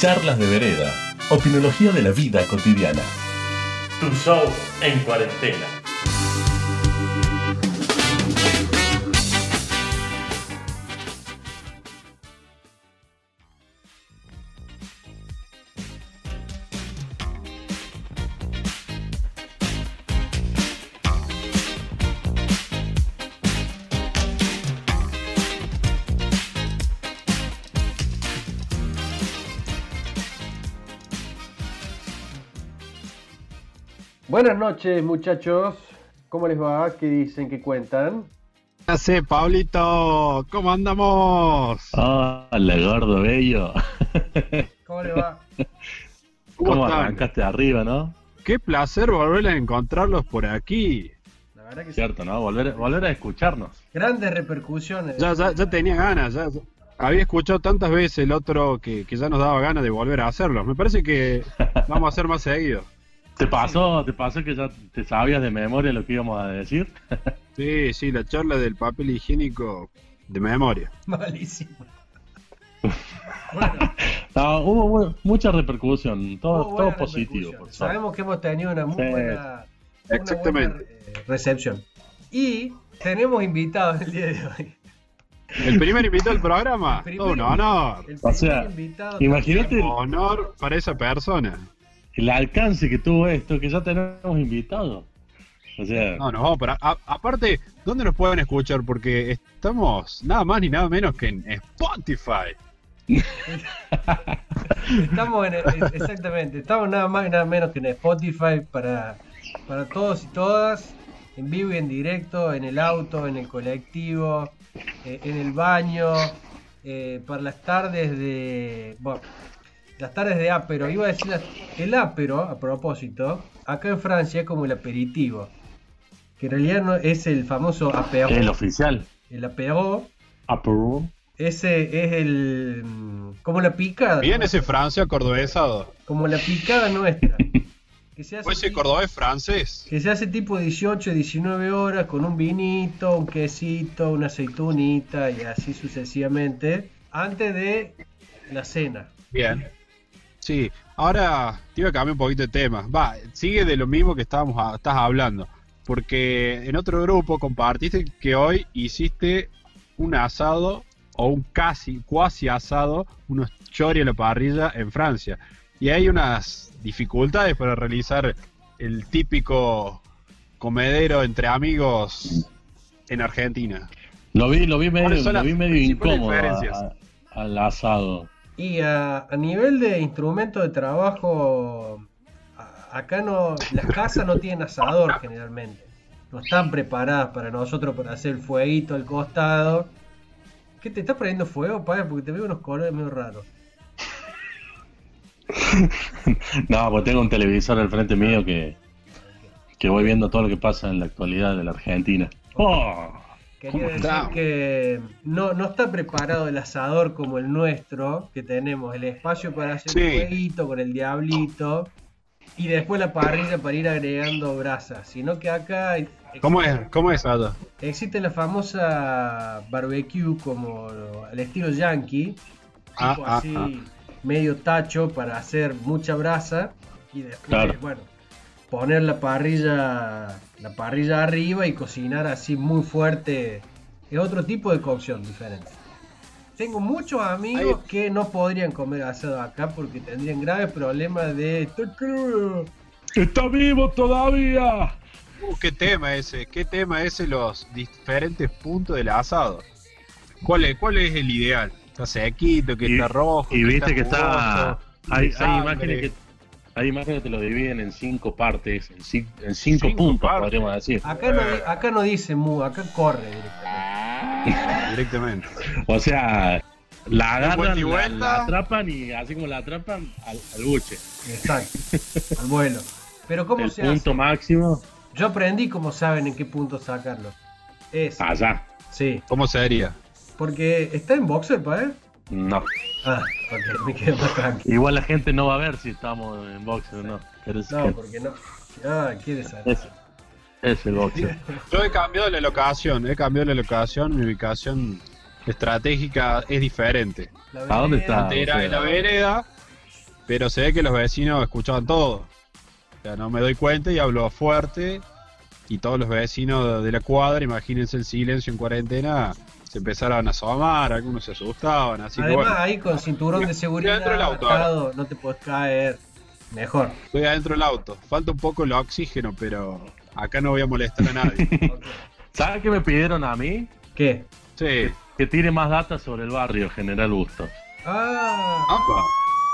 Charlas de vereda. Opinología de la vida cotidiana. Tu show en cuarentena. Buenas noches, muchachos. ¿Cómo les va? ¿Qué dicen? ¿Qué cuentan? ¿Qué hace, Pablito? ¿Cómo andamos? Hola, gordo bello. ¿Cómo les va? ¿Cómo están? arrancaste arriba, no? Qué placer volver a encontrarlos por aquí. La verdad que sí. Cierto, ¿no? Volver, volver a escucharnos. Grandes repercusiones. Ya, ya, ya tenía ganas, ya. Había escuchado tantas veces el otro que, que ya nos daba ganas de volver a hacerlo. Me parece que vamos a hacer más seguido. ¿Te pasó, ¿Te pasó que ya te sabías de memoria lo que íbamos a decir? Sí, sí, la charla del papel higiénico de memoria. Malísimo. Bueno, No, hubo mu- mucha repercusión, todo, hubo todo positivo. repercusión. Por. Sabemos que hemos tenido una muy Sí. buena, una Exactamente. buena, eh, recepción. Y tenemos invitados el día de hoy. El primer invitado del programa. Primer un honor. El O sea, Imagínate Honor para esa persona. El alcance que tuvo esto, que ya tenemos invitados. O sea, No, nos vamos para. a- aparte, ¿dónde nos pueden escuchar? Porque estamos nada más ni nada menos que en Spotify. Estamos en exactamente, estamos nada más y nada menos que en Spotify para, para todos y todas, en vivo y en directo, en el auto, en el colectivo, eh, en el baño, eh, para las tardes de. Bueno, las tardes de apero. Iba a decir las- el apero, a propósito, acá en Francia es como el aperitivo. Que en realidad no es el famoso apéro. el oficial. El apéro, Apurú. ese es el. mm, como la picada. Bien ¿no? ese Francia cordobesado. como la picada nuestra. Que se, hace ¿Fue ese cordobés francés? que se hace tipo 18, 19 horas con un vinito, un quesito, una aceitunita y así sucesivamente. Antes de la cena. Bien. Sí, ahora te iba a cambiar un poquito de tema. Va, sigue de lo mismo que estábamos a- estás hablando. Porque en otro grupo compartiste que hoy hiciste un asado o un casi, cuasi asado, unos chori a la parrilla en Francia. Y hay unas dificultades para realizar el típico comedero entre amigos en Argentina. Lo vi, lo vi ¿Cuáles medio, lo vi medio incómodo al asado. Y a, a nivel de instrumento de trabajo, a- acá no, las casas no tienen asador generalmente. No están preparadas para nosotros para hacer el fueguito al costado. ¿Qué te estás prendiendo fuego, padre? Porque te veo unos colores medio raros. No, pues tengo un televisor al frente mío que, que voy viendo todo lo que pasa en la actualidad de la Argentina. ¡Oh! Quería ¿Cómo decir está? que no, no está preparado el asador como el nuestro, que tenemos el espacio para hacer Sí. un fueguito con el diablito y después la parrilla para ir agregando brasas, sino que acá ex- ¿Cómo es? ¿Cómo es allá? existe la famosa barbecue como al estilo yankee, Ah, tipo ah, así ah. medio tacho para hacer mucha brasa y después, Claro. bueno, poner la parrilla la parrilla arriba y cocinar así muy fuerte. Es otro tipo de cocción diferente. Tengo muchos amigos Ahí- que no podrían comer asado acá porque tendrían graves problemas de "Está crudo". ¡Está vivo todavía! Uh, ¿Qué tema ese? ¿Qué tema ese los diferentes puntos del asado? ¿Cuál es, cuál es el ideal? ¿Está sequito, que Y- está rojo? Y viste que está. Hay, hay imágenes que. Hay imágenes que te lo dividen en cinco partes, en, cin- en cinco, Cinco puntos, partes. podríamos decir. Acá no, di- acá no dice mu, acá corre directamente. Directamente. O sea, la agarran, y la, atrapan y así como la atrapan, al, al buche. Exacto. Al vuelo. Pero ¿cómo El se punto hace? máximo, Yo aprendí cómo saben en qué punto sacarlo. Es. allá. Sí. ¿Cómo sería? Porque está en boxer, ¿pa? eh? No. Ah, ok, me quedo más tranquilo. Igual la gente no va a ver si estamos en boxeo o no. Pero es, No, que- porque no. Ah, quiere saber. es, es el boxeo. Yo he cambiado la locación, he cambiado la locación, mi ubicación estratégica es diferente. La ¿A dónde vereda, está? Era o sea, en la vereda pero se ve que los vecinos escuchaban todo. O sea, no me doy cuenta y hablo fuerte y todos los vecinos de la cuadra, imagínense el silencio en cuarentena, se empezaron a asomar, algunos se asustaban, así que Además, bueno, ahí con cinturón de seguridad Dentro del auto, atado, no te puedes caer. Mejor. estoy adentro del auto. Falta un poco el oxígeno, pero acá no voy a molestar a nadie. ¿Sabes qué me pidieron a mí? ¿Qué? Sí. Que tire más data sobre el barrio General Bustos. Ah.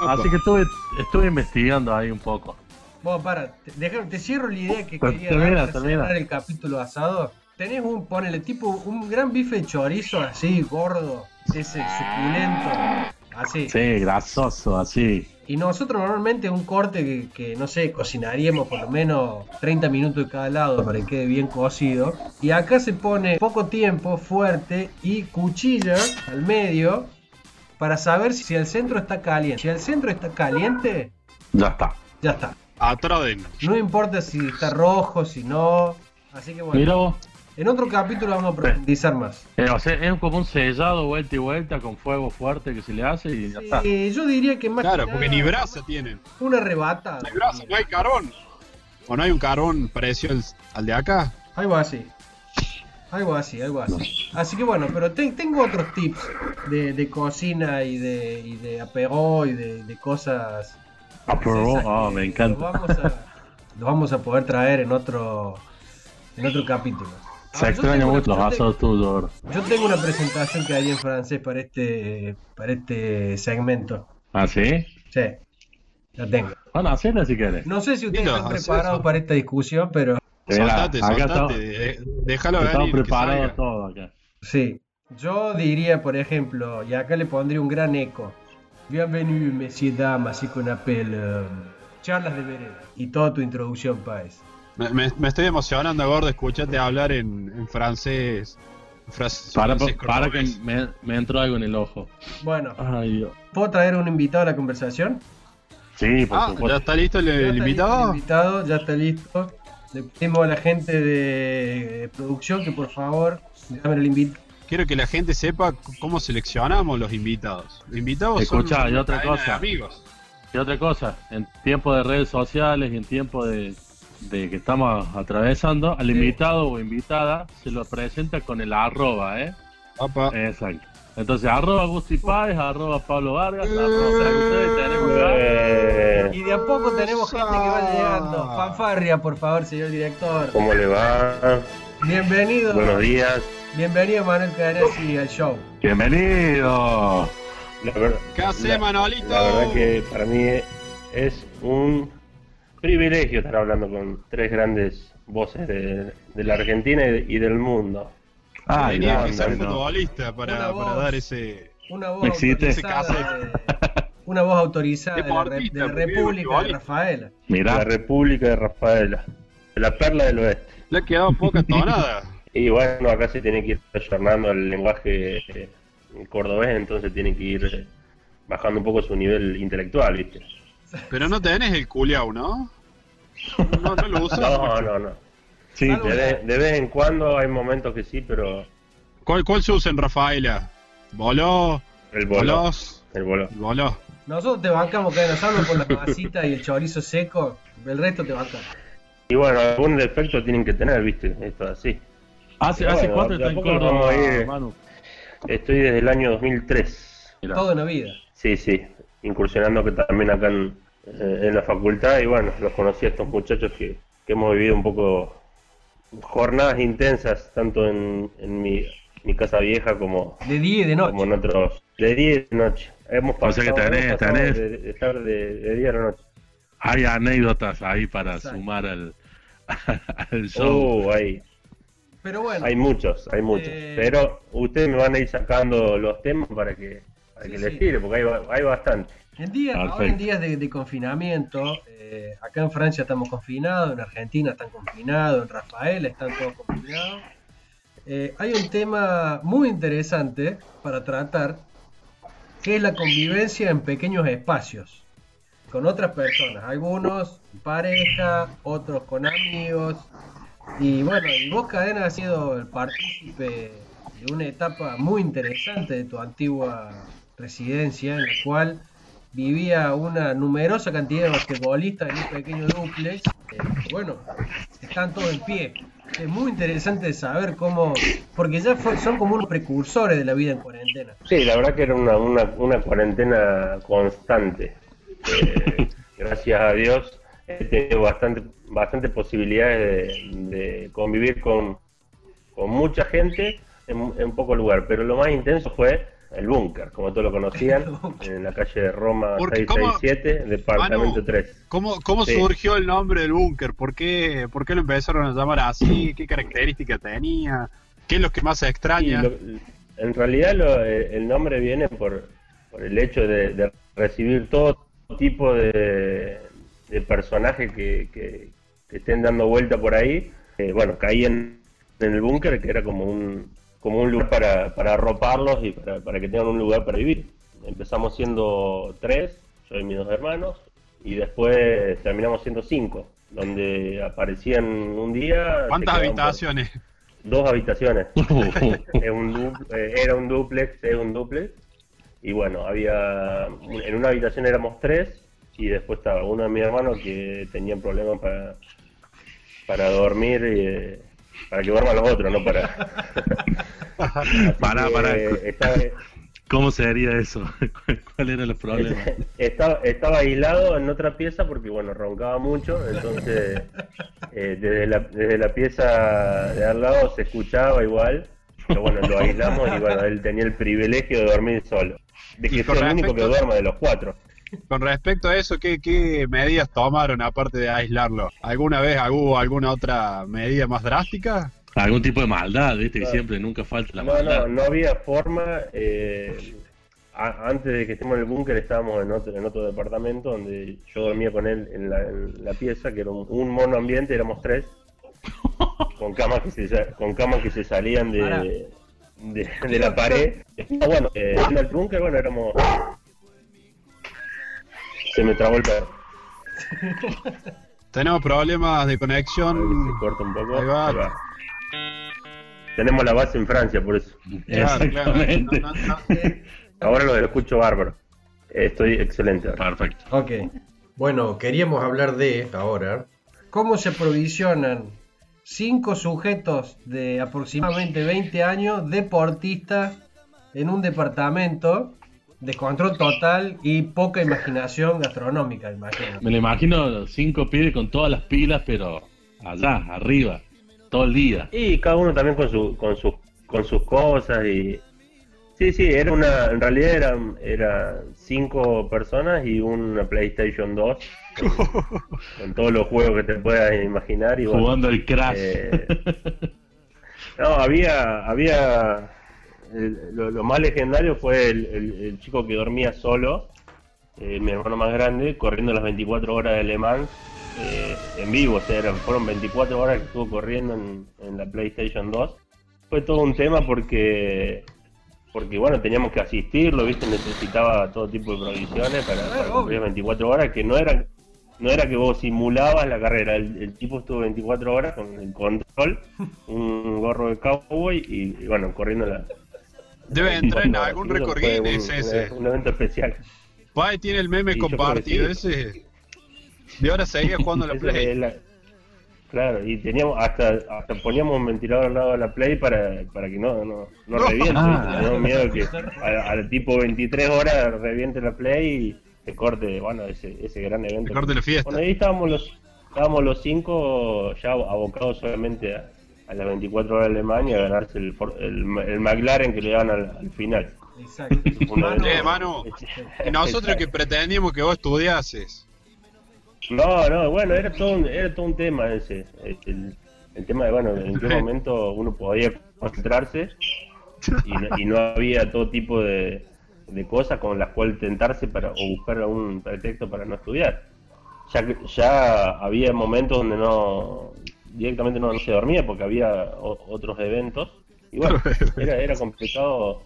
Así que estuve, estuve investigando ahí un poco. Bueno, para, te, te cierro la idea que Ter- quería termina, dar termina. cerrar el capítulo asado. Tenés un, ponele, tipo, un gran bife de chorizo así, gordo, ese suculento, así. Sí, grasoso, así. Y nosotros normalmente un corte que, que, no sé, cocinaríamos por lo menos 30 minutos de cada lado para que quede bien cocido. Y acá se pone poco tiempo, fuerte y cuchilla al medio para saber si el centro está caliente. Si el centro está caliente, Ya está. ya está. Atraden. No importa si está rojo, si no. Así que bueno, Mira vos. En otro capítulo vamos a profundizar más. Eh, o sea, es como un sellado vuelta y vuelta con fuego fuerte que se le hace y ya está. Eh, yo diría que más que Claro, nada, porque ni brasa tienen. una rebatada. No hay brasa, no hay carbón. ¿O no hay un carbón parecido al, al de acá? Algo así. Algo así, algo así. Así que bueno, pero te- tengo otros tips de, de cocina y de, y de apego y de, de cosas. Esas oh, me Lo encanta. vamos, a, lo vamos a poder traer en otro en otro capítulo. Se Ah, tengo una- mucho los asados. Yo tengo una presentación que haría en francés para este para este segmento. ¿Ah, sí? Sí, la tengo. Bueno, hacela si querés. No sé si ustedes están preparados eso. para esta discusión, pero Soltate, acá soltate. estamos- de- Déjalo Estamos venir. que preparados todos acá. sí. Yo diría, por ejemplo, y acá le pondría un gran eco. Bienvenue, messieurs, dames, así con apel eh, charlas de vereda. Y toda tu introducción, Paez. Me, me- me estoy emocionando, gordo, escucharte hablar en, en francés. Fras- Para, que me, me entró algo en el ojo. Bueno, Ay, Dios. ¿puedo traer un invitado a la conversación? Sí, por Ah, ¿ya está listo el, Ya el está listo el invitado? invitado, ya está listo. Le pedimos a la gente de producción que por favor llamen al invitado. Quiero que la gente sepa cómo seleccionamos los invitados. Los invitados Escuchá, son y otra cosa. amigos. Y otra cosa, en tiempo de redes sociales y en tiempo de, de que estamos atravesando, al Sí. invitado o invitada se lo presenta con el arroba, ¿eh? Apa. Exacto. Entonces, arroba Gusti Páez, arroba Pablo Vargas, arroba Frank Ustedes, tenemos. Eh, Y de a poco tenemos gente que va llegando. Fanfarria, por favor, señor director. ¿Cómo le va? Bienvenido. Buenos días. Bienvenido Manuel Caresi al show. Bienvenido. La, ver- ¿Qué hace, la- Manolito? la verdad que para mí es un privilegio estar hablando con tres grandes voces de, de la Argentina y, de- y del mundo. Tenía no, que ser futbolista para, Una para voz. dar ese. Una voz autorizada. de- una voz autorizada de la, re- de la República de. Rafaela. La Mirá, República de Rafaela, de la perla del oeste. Le ha quedado poca tonada. Y bueno, acá se tiene que ir ayornando el lenguaje eh, cordobés, entonces tiene que ir eh, bajando un poco su nivel intelectual, ¿viste? Pero no tenés el culiao, ¿no? No, no lo usas. No, mucho. no, no. sí, De vez, de vez en cuando hay momentos que sí, pero ¿Cuál, ¿Cuál se usa en Rafaela? ¿Boló? el boló. ¿Bolós? El boló. El boló. Nosotros te bancamos que nos salvo con las masitas y el chorizo seco. El resto te bancamos. Y bueno, algún defecto tienen que tener, ¿viste? Esto es así. ¿hace, Pero hace bueno, cuánto está en Córdoba, ir. Manu? Estoy desde el año 2003. Mirá. Todo en la vida. Sí, sí. Incursionando que también acá en, eh, en la facultad. Y bueno, los conocí a estos muchachos que, que hemos vivido un poco jornadas intensas, tanto en, en mi, mi casa vieja como, De día y de como en noche. otros. De día y de noche. Hemos O sea que pasado, tenés- hemos pasado tenés- De, de estar de, de día a la noche. Hay anécdotas ahí para Exacto. sumar al, al show. Uh, hay, Pero bueno. hay muchos, hay muchos. Eh, Pero ustedes me van a ir sacando los temas para que, para Sí, que sí. les tire, porque hay, hay bastante. En día, ahora en días de, de confinamiento, eh, acá en Francia estamos confinados, en Argentina están confinados, en Rafael están todos confinados. Eh, hay un tema muy interesante para tratar, que es la convivencia en pequeños espacios, con otras personas, algunos en pareja, otros con amigos. Y bueno, y vos, Cadena, has sido el partícipe de una etapa muy interesante de tu antigua residencia, en la cual vivía una numerosa cantidad de basquetbolistas en un pequeño duplex. Eh, bueno, están todos en pie. Es muy interesante saber cómo, porque ya fue- son como unos precursores de la vida en cuarentena. Sí, la verdad que era una, una, una cuarentena constante. Eh, gracias a Dios he tenido bastante, bastante posibilidades de, de convivir con, con mucha gente en, en poco lugar, pero lo más intenso fue el búnker, como todos lo conocían, en la calle de Roma Porque, ¿cómo? 667, departamento Manu, 3. ¿Cómo, cómo Sí. surgió el nombre del búnker? ¿Por qué, ¿Por qué lo empezaron a llamar así? ¿Qué características tenía? ¿Qué es lo que más se extraña? lo- en realidad lo- eh, el nombre viene por, por el hecho de, de recibir todo tipo de, de personajes que, que- que estén dando vuelta por ahí. Eh, bueno, caían en el búnker, que era como un, como un lugar para, para arroparlos y para, para que tengan un lugar para vivir. Empezamos siendo tres, yo y mis dos hermanos, y después terminamos siendo cinco, donde aparecían un día... ¿Cuántas habitaciones? Dos habitaciones. Es un du- eh, era un duplex, es un duplex. Y bueno, había en una habitación éramos tres y después estaba uno de mis hermanos que tenía problemas para para dormir y eh, para que duerman los otros, no para. Pará. Estaba, ¿Cómo sería eso? ¿Cuál era el problema? estaba, estaba aislado en otra pieza porque bueno roncaba mucho, entonces eh, desde, la, desde la pieza de al lado se escuchaba igual, pero bueno lo aislamos y bueno él tenía el privilegio de dormir solo, de que sea el único que duerma de los cuatro. Con respecto a eso, ¿qué, qué medidas tomaron aparte de aislarlo? ¿Alguna vez hubo alguna otra medida más drástica? Algún tipo de maldad, viste, que No. siempre nunca falta la No, maldad. no, no había forma. eh, a- antes de que estemos en el búnker estábamos en otro, en otro departamento donde yo dormía con él en la, en la pieza, que era un, un mono ambiente, éramos tres, con camas que se, con camas que se salían de, de la pared. Ah, bueno, eh, en el búnker, bueno, éramos... Se me trabó el perro. Tenemos problemas de conexión. se corta un poco. Ahí va. Ahí va. Tenemos la base en Francia, por eso. Claro, claro. Exactamente. No, no, no. Ahora lo escucho bárbaro. Estoy excelente. ahora. Perfecto. Ok. Bueno, queríamos hablar de ahora. ¿Cómo se aprovisionan cinco sujetos de aproximadamente 20 años, deportistas, en un departamento de control total y poca imaginación gastronómica, imagino? Me lo imagino cinco pibes con todas las pilas, pero allá, arriba, todo el día. Y cada uno también con su, con sus con sus cosas y sí sí era una en realidad eran era cinco personas y una PlayStation 2 con, con todos los juegos que te puedas imaginar y bueno, Jugando el Crash. eh, no había había el- lo, lo más legendario fue el, el- el chico que dormía solo eh, mi hermano más grande corriendo las 24 horas de Le Mans eh, en vivo, o sea, eran- fueron 24 horas que estuvo corriendo en, en la PlayStation 2. Fue todo un tema porque, porque bueno, teníamos que asistirlo, ¿viste? Necesitaba todo tipo de provisiones para, para Claro, cumplir 24 horas, que no era, no era que vos simulabas la carrera, el, el tipo estuvo 24 horas con el control, un gorro de cowboy y, y, bueno, corriendo la... Debe entrar en 24 horas. algún récord Guinness ese. Un evento especial. Ahí tiene el meme Sí, compartido sí. ese. De ahora seguía jugando la Play. la- Claro, y teníamos hasta, hasta poníamos un ventilador al lado de la Play para, para que no, no, no No. reviente. Ah. Teníamos miedo de que al tipo 23 horas reviente la Play y se corte, bueno, ese, ese gran evento. Se corte la fiesta. Bueno, ahí estábamos los, estábamos los cinco ya abocados solamente a, a las 24 horas de Alemania a ganarse el, el, el McLaren que le daban al, al final. Exacto. Manu, Eh, Manu, Y nosotros que pretendíamos que vos estudiases. No, no, bueno, era todo un, era todo un tema ese. El, el tema de, bueno, en qué momento uno podía concentrarse y no, y no había todo tipo de, de cosas con las cuales tentarse para o buscar algún pretexto para no estudiar. Ya, que- ya había momentos donde no directamente no, no se dormía porque había o- otros eventos y bueno, era, era complicado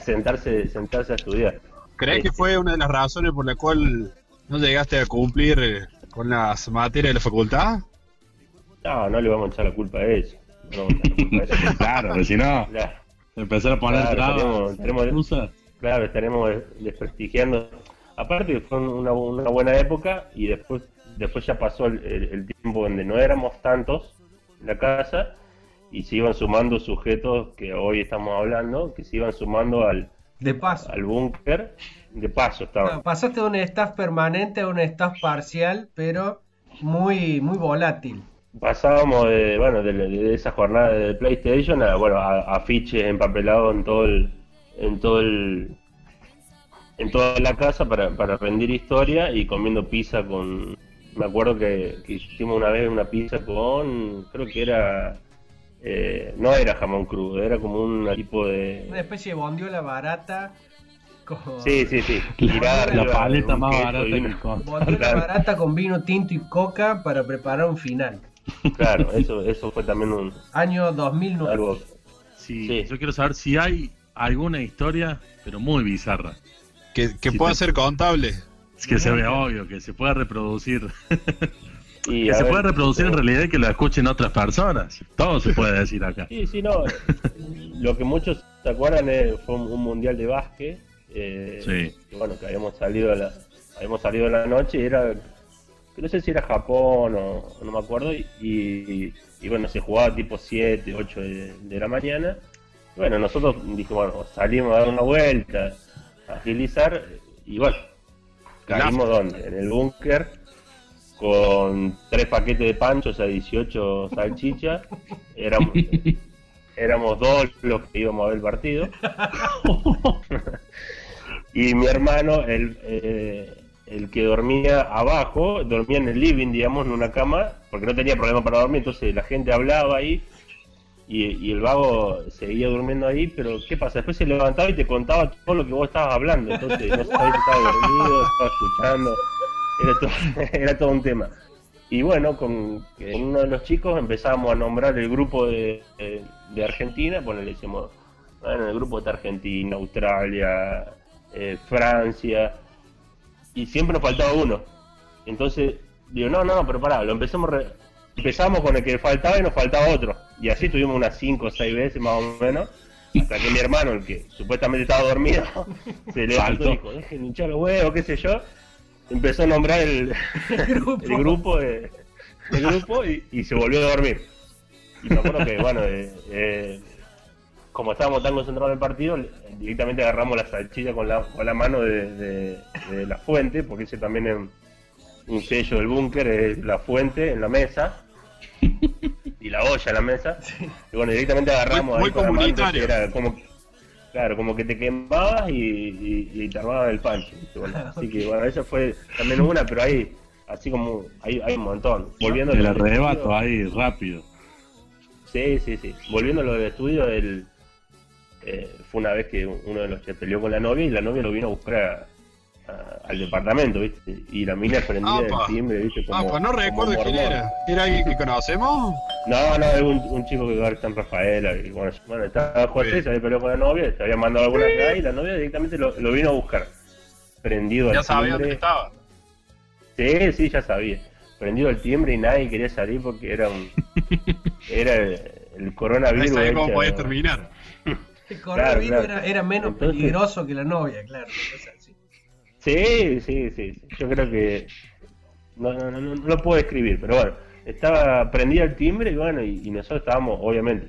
sentarse sentarse a estudiar. ¿Crees que fue una de las razones por la cual no llegaste a cumplir con las materias de la facultad? No, no le vamos a echar la culpa a eso. No. Claro, si no, Claro. empezar a poner Claro, excusas. Claro, estaremos desprestigiando. aparte fue una, una buena época y después después ya pasó el, el- el tiempo donde no éramos tantos en la casa y se iban sumando sujetos que hoy estamos hablando, que se iban sumando al, De paso. al búnker. De paso Claro, estaban. pasaste de un staff permanente a un staff parcial, pero muy, muy volátil. Pasábamos de, bueno, de, de esa jornada de PlayStation a, bueno, a, a afiches empapelados en todo el, en todo el, en toda la casa para, para rendir historia y comiendo pizza con, me acuerdo que, que hicimos una vez una pizza con, creo que era, eh, no era jamón crudo, era como un tipo de, Una especie de bondiola barata. Con... sí, sí, sí, La, paleta más barata que una-. Bondiola Claro. barata con vino tinto y coca para preparar un final. Claro, eso, eso fue también un, Año 2009. algo, Sí, Sí. Yo quiero saber si hay alguna historia, pero muy bizarra. Que, que pueda te- ser contable. Es que se vea obvio, que se pueda reproducir. y que se ver, pueda reproducir en eh, realidad y que lo escuchen otras personas. Todo se puede decir acá. Sí, sí, no. Lo que muchos se acuerdan es, fue un, un mundial de básquet. eh, Sí. que bueno, que habíamos salido a la, habíamos salido a la noche y era, no sé si era Japón o, no me acuerdo, y, y- y bueno, se jugaba tipo 7, 8 de, de la mañana. Y bueno, nosotros dijimos, bueno, salimos a dar una vuelta, a agilizar, y bueno, caímos donde, en el búnker, con tres paquetes de panchos a 18 salchichas, éramos, éramos dos los que íbamos a ver el partido. y mi hermano, el, eh, el que dormía abajo, dormía en el living, digamos, en una cama, porque no tenía problema para dormir, entonces la gente hablaba ahí. Y, y el vago seguía durmiendo ahí, pero ¿qué pasa? Después se levantaba y te contaba todo lo que vos estabas hablando, entonces no sabías si estaba dormido, estaba escuchando, era todo, era todo un tema. Y bueno, con, uno de los chicos empezamos a nombrar el grupo de, Argentina, bueno, le decimos, bueno, el grupo de Argentina, Australia, eh, Francia, y siempre nos faltaba uno. Entonces, digo, no, no, pero pará, lo empezamos, empezamos con el que faltaba y nos faltaba otro. Y así tuvimos unas 5 o 6 veces más o menos, hasta que mi hermano, el que supuestamente estaba dormido, se levantó y dijo, dejen hinchar los huevos, qué sé yo. Empezó a nombrar el, grupo. el grupo, de- el grupo y, y se volvió a dormir. Y me acuerdo que, bueno, eh, eh, como estábamos tan concentrados en el partido, directamente agarramos la salchicha con la, con la mano de, de- de la fuente, porque ese también es un sello del búnker, es la fuente en la mesa y la olla en la mesa. Y bueno, directamente agarramos Muy- ahí muy con la mano, comunitario. que era como Claro, como que te quemabas y, y, y te armaban el pancho. así que bueno, esa fue también una, pero hay así como hay, hay un montón. Volviendo El arrebato ahí rápido. Sí, sí, sí. Volviendo a lo del estudio, el, eh, fue una vez que uno de los que peleó con la novia y la novia lo vino a buscar a- a- al departamento, ¿viste? Y la mina prendida del Apa. timbre, ¿viste? Como, ah, pues no recuerdo quién era. ¿Era alguien que conocemos? No, no, es un, un chico que ahora está en Rafaela. Y bueno, bueno, estaba José, se había peleado con la novia, se había mandado alguna acá y la novia directamente lo, lo vino a buscar. Prendido Ya al sabía timbre. dónde estaba. Sí, sí, ya sabía. Prendido el timbre y nadie quería salir porque era un. era el, el No coronavirus. sabía cómo podía terminar. El coronavirus claro. Era, era menos Entonces- peligroso que la novia, claro. O sea, sí. Sí, sí. Yo creo que. No, no, no, no, puedo describir, pero bueno. Estaba prendida el timbre y bueno, y, nosotros estábamos, obviamente.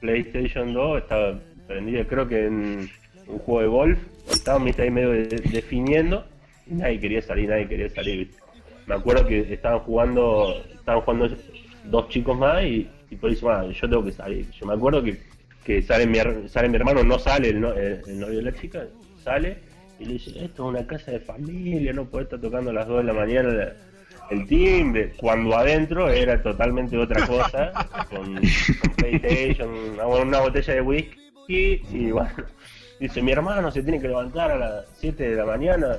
PlayStation 2 estaba prendida, creo que en un juego de golf. Estábamos ¿viste, ahí medio de- definiendo y nadie quería salir, nadie quería salir. ¿viste? Me acuerdo que estaban jugando, estaban jugando dos chicos más y, por eso, "Ah, yo tengo que salir. Yo me acuerdo que, que sale, mi, sale mi hermano, no sale el- el novio de la chica, sale y le dice, esto es una casa de familia, no puede estar tocando a las 2 de la mañana el timbre, cuando adentro era totalmente otra cosa, con, con PlayStation, una, una botella de whisky y bueno, dice, mi hermano se tiene que levantar a las 7 de la mañana,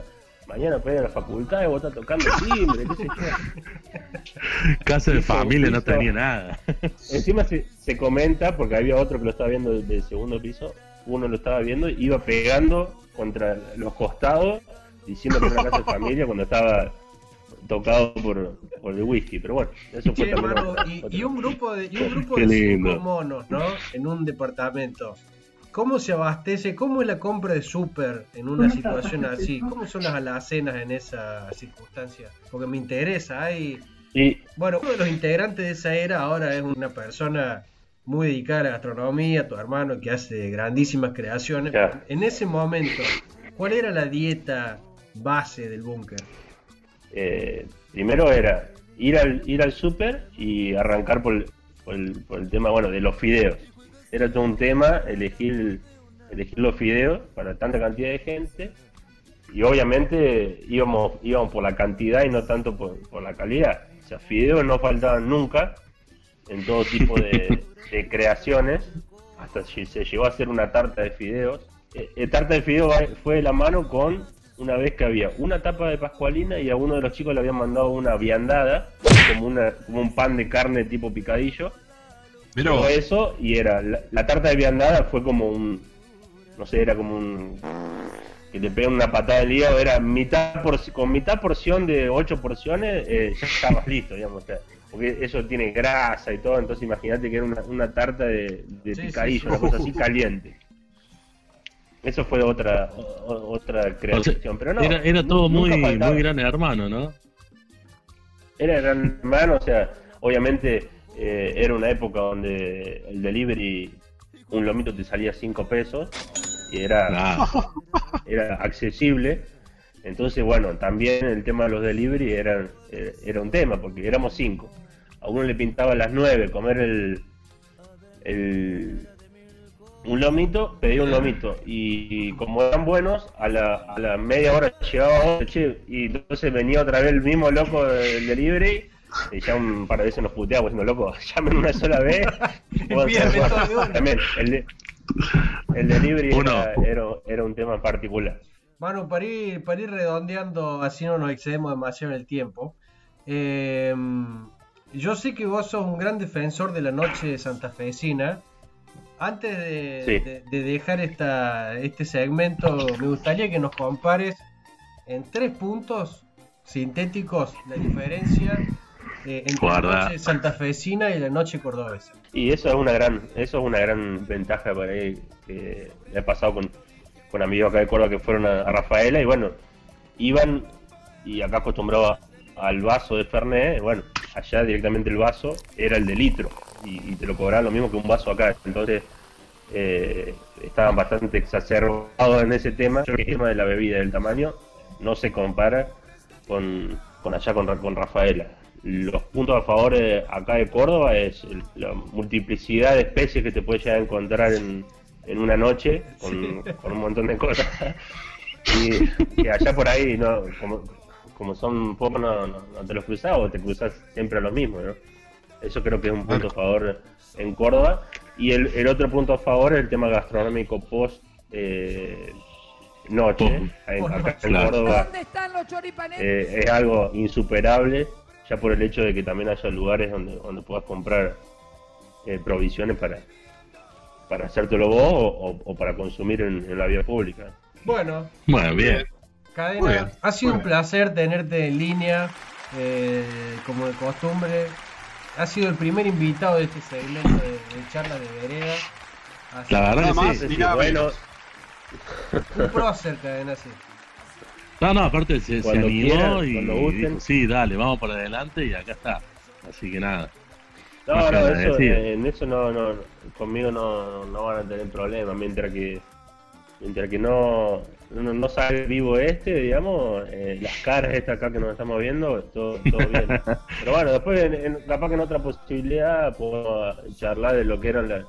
mañana para ir a la facultad y vos estás tocando el timbre, qué sé yo. Casa de familia no tenía nada. Encima se, se comenta, porque había otro que lo estaba viendo del segundo piso, uno lo estaba viendo, iba pegando contra los costados, diciendo que era una casa de familia cuando estaba tocado por, por el whisky. Pero bueno, eso fue y, un grupo de, y un grupo de cinco monos, ¿no? En un departamento. ¿Cómo se abastece? ¿Cómo es la compra de súper en una situación así? ¿Cómo son las alacenas en esa circunstancia? Porque me interesa. Hay... Y Bueno, uno de los integrantes de esa era ahora es una persona muy dedicada a la gastronomía, tu hermano que hace grandísimas creaciones. En ese momento, ¿cuál era la dieta base del búnker? eh, primero era ir al, ir al súper y arrancar por, el- por el, por el tema bueno de los fideos. Era todo un tema elegir, elegir los fideos para tanta cantidad de gente y obviamente íbamos, íbamos por la cantidad y no tanto por, por la calidad. O sea, fideos no faltaban nunca en todo tipo de, de creaciones, hasta si se llegó a hacer una tarta de fideos. Eh, eh, tarta de fideos fue de la mano con una vez que había una tapa de pascualina y a uno de los chicos le habían mandado una viandada, como, una, como un pan de carne tipo picadillo. Mirá Todo eso y era la, la tarta de viandada fue como un no sé era como un que te pegan una patada del hígado era mitad por, con mitad porción de ocho porciones eh, ya estabas listo digamos o sea, porque eso tiene grasa y todo entonces imagínate que era una, una tarta de, de Sí, picadillo sí, sí. una cosa así caliente eso fue otra o- otra O sea, creación pero no era, todo muy, faltaba. muy gran hermano, ¿no? Era gran hermano, o sea, obviamente eh, era una época donde el delivery, un lomito te salía 5 pesos y era, era accesible. Entonces, bueno, también el tema de los delivery era, eh, era un tema, porque éramos 5. A uno le pintaba a las 9 comer el, el un lomito, pedía un lomito y, como eran buenos, a la, a la media hora llegaba otro, che, y entonces venía otra vez el mismo loco del delivery y ya un par de veces nos puteaba diciendo, loco, llamen una sola vez. Puedo hacer Pídame cosas". todo de una. También, el, de- el delivery era, era, era un tema particular. Bueno, para ir, para ir redondeando, así no nos excedemos demasiado en el tiempo. eh, yo sé que vos sos un gran defensor de la noche santafesina. Antes de, Sí. de- de dejar esta, este segmento, me gustaría que nos compares en tres puntos sintéticos la diferencia eh, entre Guarda. la noche santafesina y la noche cordobesa. Y eso es una gran, eso es una gran ventaja para él que le ha pasado con, con amigos acá de Córdoba que fueron a, Rafaela y bueno, iban y acá acostumbraba al vaso de Fernet, bueno, allá directamente el vaso era el de litro y, y te lo cobraban lo mismo que un vaso acá, entonces eh, estaban bastante exacerbados en ese tema, el tema de la bebida, del tamaño, no se compara con, con allá con, con Rafaela. Los puntos a favor de acá de Córdoba es la multiplicidad de especies que te puedes llegar a encontrar en, en una noche con, con un montón de cosas. Y, y allá por ahí, no, como, como son pocos, no, no, no te los cruzas o te cruzas siempre a lo mismo, ¿no? Eso creo que es un punto a favor en Córdoba. Y el, el otro punto a favor es el tema gastronómico post eh, noche. En- acá. Córdoba ¿Dónde están los choripanes? eh, es algo insuperable, ya por el hecho de que también haya lugares donde, donde puedas comprar eh, provisiones para, para hacértelo vos o, o- o para consumir en, en la vía pública. Bueno, Bueno, bien. Cadena, Muy bien, ha sido muy un bien. placer tenerte en línea, eh, como de costumbre. Ha sido el primer invitado de este segmento de, de charla de vereda. Así La verdad más sí. Sí, nada bueno, un prócer, Cadena, sí. No, no, aparte se, se animó quieran, y gusten. dijo, sí, dale, vamos para adelante y acá está. Así que nada. No, no, eso, en eso no, no, conmigo no, no van a tener problemas, mientras que mientras que no, no, no sale vivo este, digamos, eh, las caras estas acá que nos estamos viendo, todo, todo bien. Pero bueno, después en- en- capaz que en otra posibilidad puedo charlar de lo que eran las,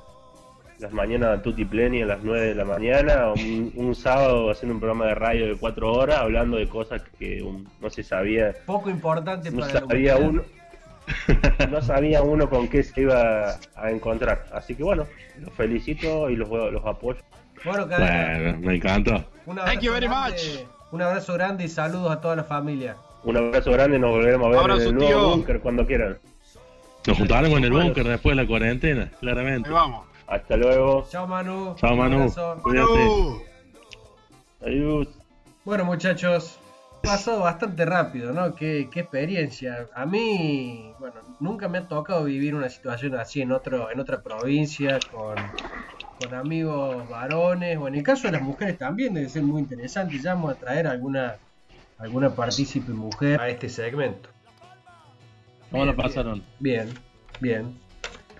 las mañanas tutti pleni a las 9 de la mañana, o un, un sábado haciendo un programa de radio de 4 horas hablando de cosas que un- no se sabía, Poco importante no para la sabía humanidad. uno. No sabía uno con qué se iba a encontrar. Así que bueno, los felicito y los, los apoyo. Bueno, Bueno, me encantó. un Thank you abrazo, very grande, much. un abrazo grande y saludos a toda la familia. Un abrazo grande, nos volveremos a ver Abrazo, en el nuevo búnker cuando quieran. Nos juntaremos en el búnker después de la cuarentena, claramente. Ahí vamos. Hasta luego. Chao, Manu. Chao, Un Manu. abrazo. Cuídate. Manu. Adiós. Bueno, muchachos, pasó bastante rápido, ¿no? Qué, qué experiencia. A mí, bueno, nunca me ha tocado vivir una situación así en otro, en otra provincia, con, con amigos varones, o en el caso de las mujeres también debe ser muy interesante. Ya vamos a traer alguna, alguna partícipe mujer A este segmento. ¿Cómo lo Bien, pasaron? Bien, bien.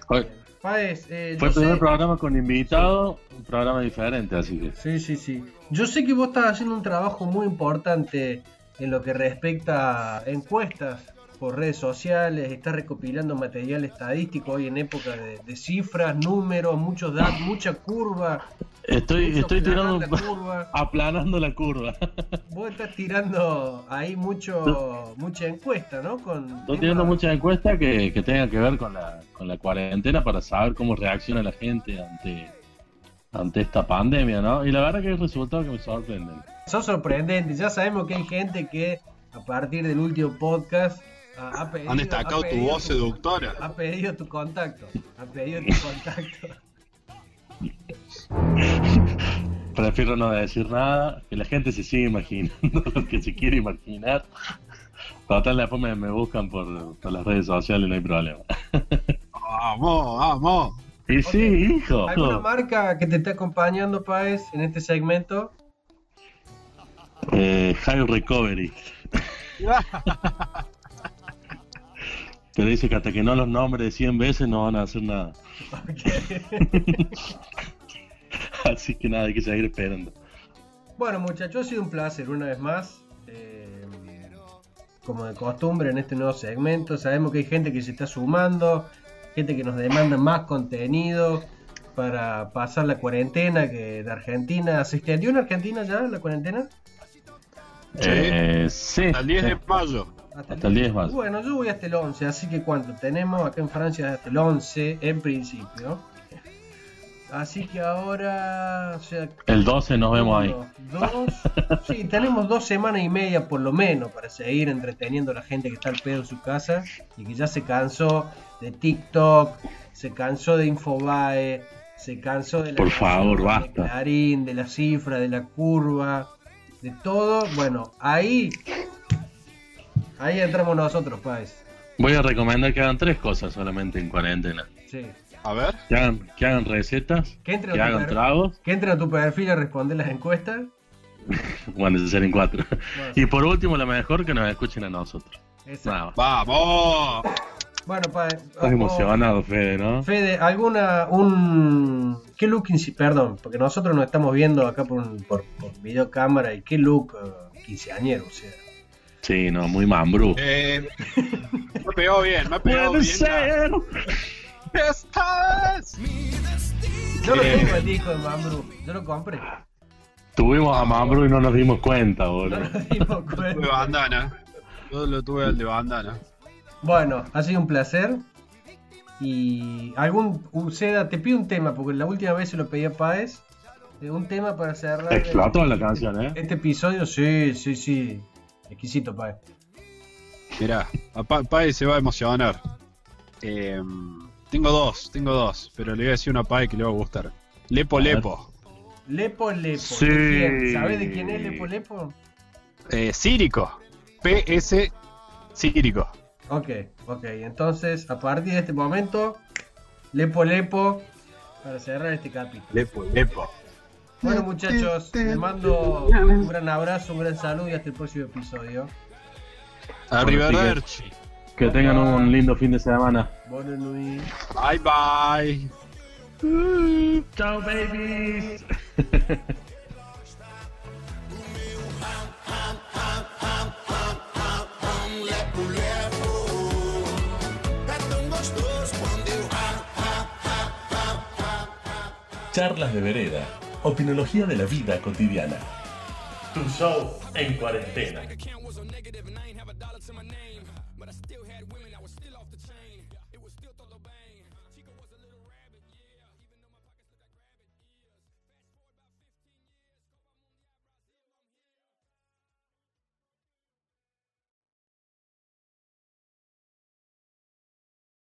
Hoy- Eh, Fue el primer sé- programa con invitado, un programa diferente, así que. Sí, sí, sí. Yo sé que vos estás haciendo un trabajo muy importante en lo que respecta a encuestas por redes sociales, estás recopilando material estadístico hoy en época de, de cifras, números, muchos datos, mucha curva. Estoy, estoy tirando, la curva. aplanando la curva. Vos estás tirando ahí mucho mucha encuesta, ¿no? Con Estoy tirando muchas encuestas que, que tengan que ver con la, con la cuarentena para saber cómo reacciona la gente ante, ante esta pandemia, ¿no? Y la verdad que hay resultados que me sorprenden. Son sorprendentes. Ya sabemos que hay gente que a partir del último podcast ha, ha pedido, Han destacado ha tu voz seductora. Ha pedido tu contacto. Ha pedido tu contacto. Prefiero no decir nada, que la gente se siga imaginando lo que se quiere imaginar. Total, después me, me buscan por, por las redes sociales, no hay problema. Vamos, vamos. Y sí, hijo. ¿Alguna marca que te esté acompañando, Paez, en este segmento? Eh, high Recovery. Pero dice que hasta que no los nombres 100 veces no van a hacer nada. Así que nada, hay que seguir esperando. Bueno, muchachos, ha sido un placer una vez más. Eh, como de costumbre en este nuevo segmento, sabemos que hay gente que se está sumando, gente que nos demanda más contenido para pasar la cuarentena que de Argentina. ¿Se extendió en Argentina ya la cuarentena? Sí. Eh, sí. Hasta el 10 de mayo. Hasta el 10 más. Bueno, yo voy hasta el 11, así que ¿cuánto? Tenemos acá en Francia hasta el 11 en principio. Así que ahora, o sea, El 12 nos vemos ahí. Dos, sí, tenemos dos semanas y media por lo menos para seguir entreteniendo a la gente que está al pedo en su casa y que ya se cansó de TikTok, se cansó de Infobae, se cansó de la Por favor, de basta. Clarín, de la cifra, de la curva, de todo. Bueno, ahí, ahí entramos nosotros, Páez. Voy a recomendar que hagan tres cosas solamente en cuarentena. Sí. A ver. Que hagan, que hagan recetas, Que entre, que a tu hagan tragos, que entre a tu perfil a responder las encuestas. cuando se en cuatro. Bueno, Y por último, lo mejor, que nos escuchen a nosotros. exacto. ¡Vamos! Bueno, Páez. Estás emocionado, Fede, ¿no? Fede, ¿alguna, un... ¿Qué look, quince- perdón, porque nosotros nos estamos viendo acá por, un- por, por videocámara y qué look eh, quinceañero, o sea. Sí, no, muy mambrú. Eh, me pegó bien, me pegó bien. ser. ¡Esta es! Yo lo Eh. tengo el disco de Mambrú, yo lo compré. Tuvimos a mambrú y no nos dimos cuenta, No boludo. nos dimos De cuenta. bandana. Yo lo tuve el de bandana. Bueno, ha sido un placer. Y algún, un- Seda, te pido un tema, porque la última vez se lo pedí a Páez. eh, Un tema para cerrar el- Explotó la canción, ¿eh? este episodio. Sí, sí, sí. Exquisito, Páez. Mirá, a Pae se va a emocionar. Eh, tengo dos, tengo dos, pero le voy a decir una a Pae que le va a gustar. Lepo ver. Lepo. Lepo Lepo. Sí. ¿de quién? ¿Sabes de quién es Lepo Lepo? Eh, Círico. PS Círico. Ok, ok. Entonces, a partir de este momento, Lepo Lepo para cerrar este capítulo. Lepo Lepo. Bueno, muchachos, les mando un gran abrazo, un gran saludo y hasta el próximo episodio. Arrivederci. Que tengan un lindo fin de semana. Buenas noches. Bye bye. Chao, babies. Charlas de vereda. Opinología de la vida cotidiana. Tu show en cuarentena.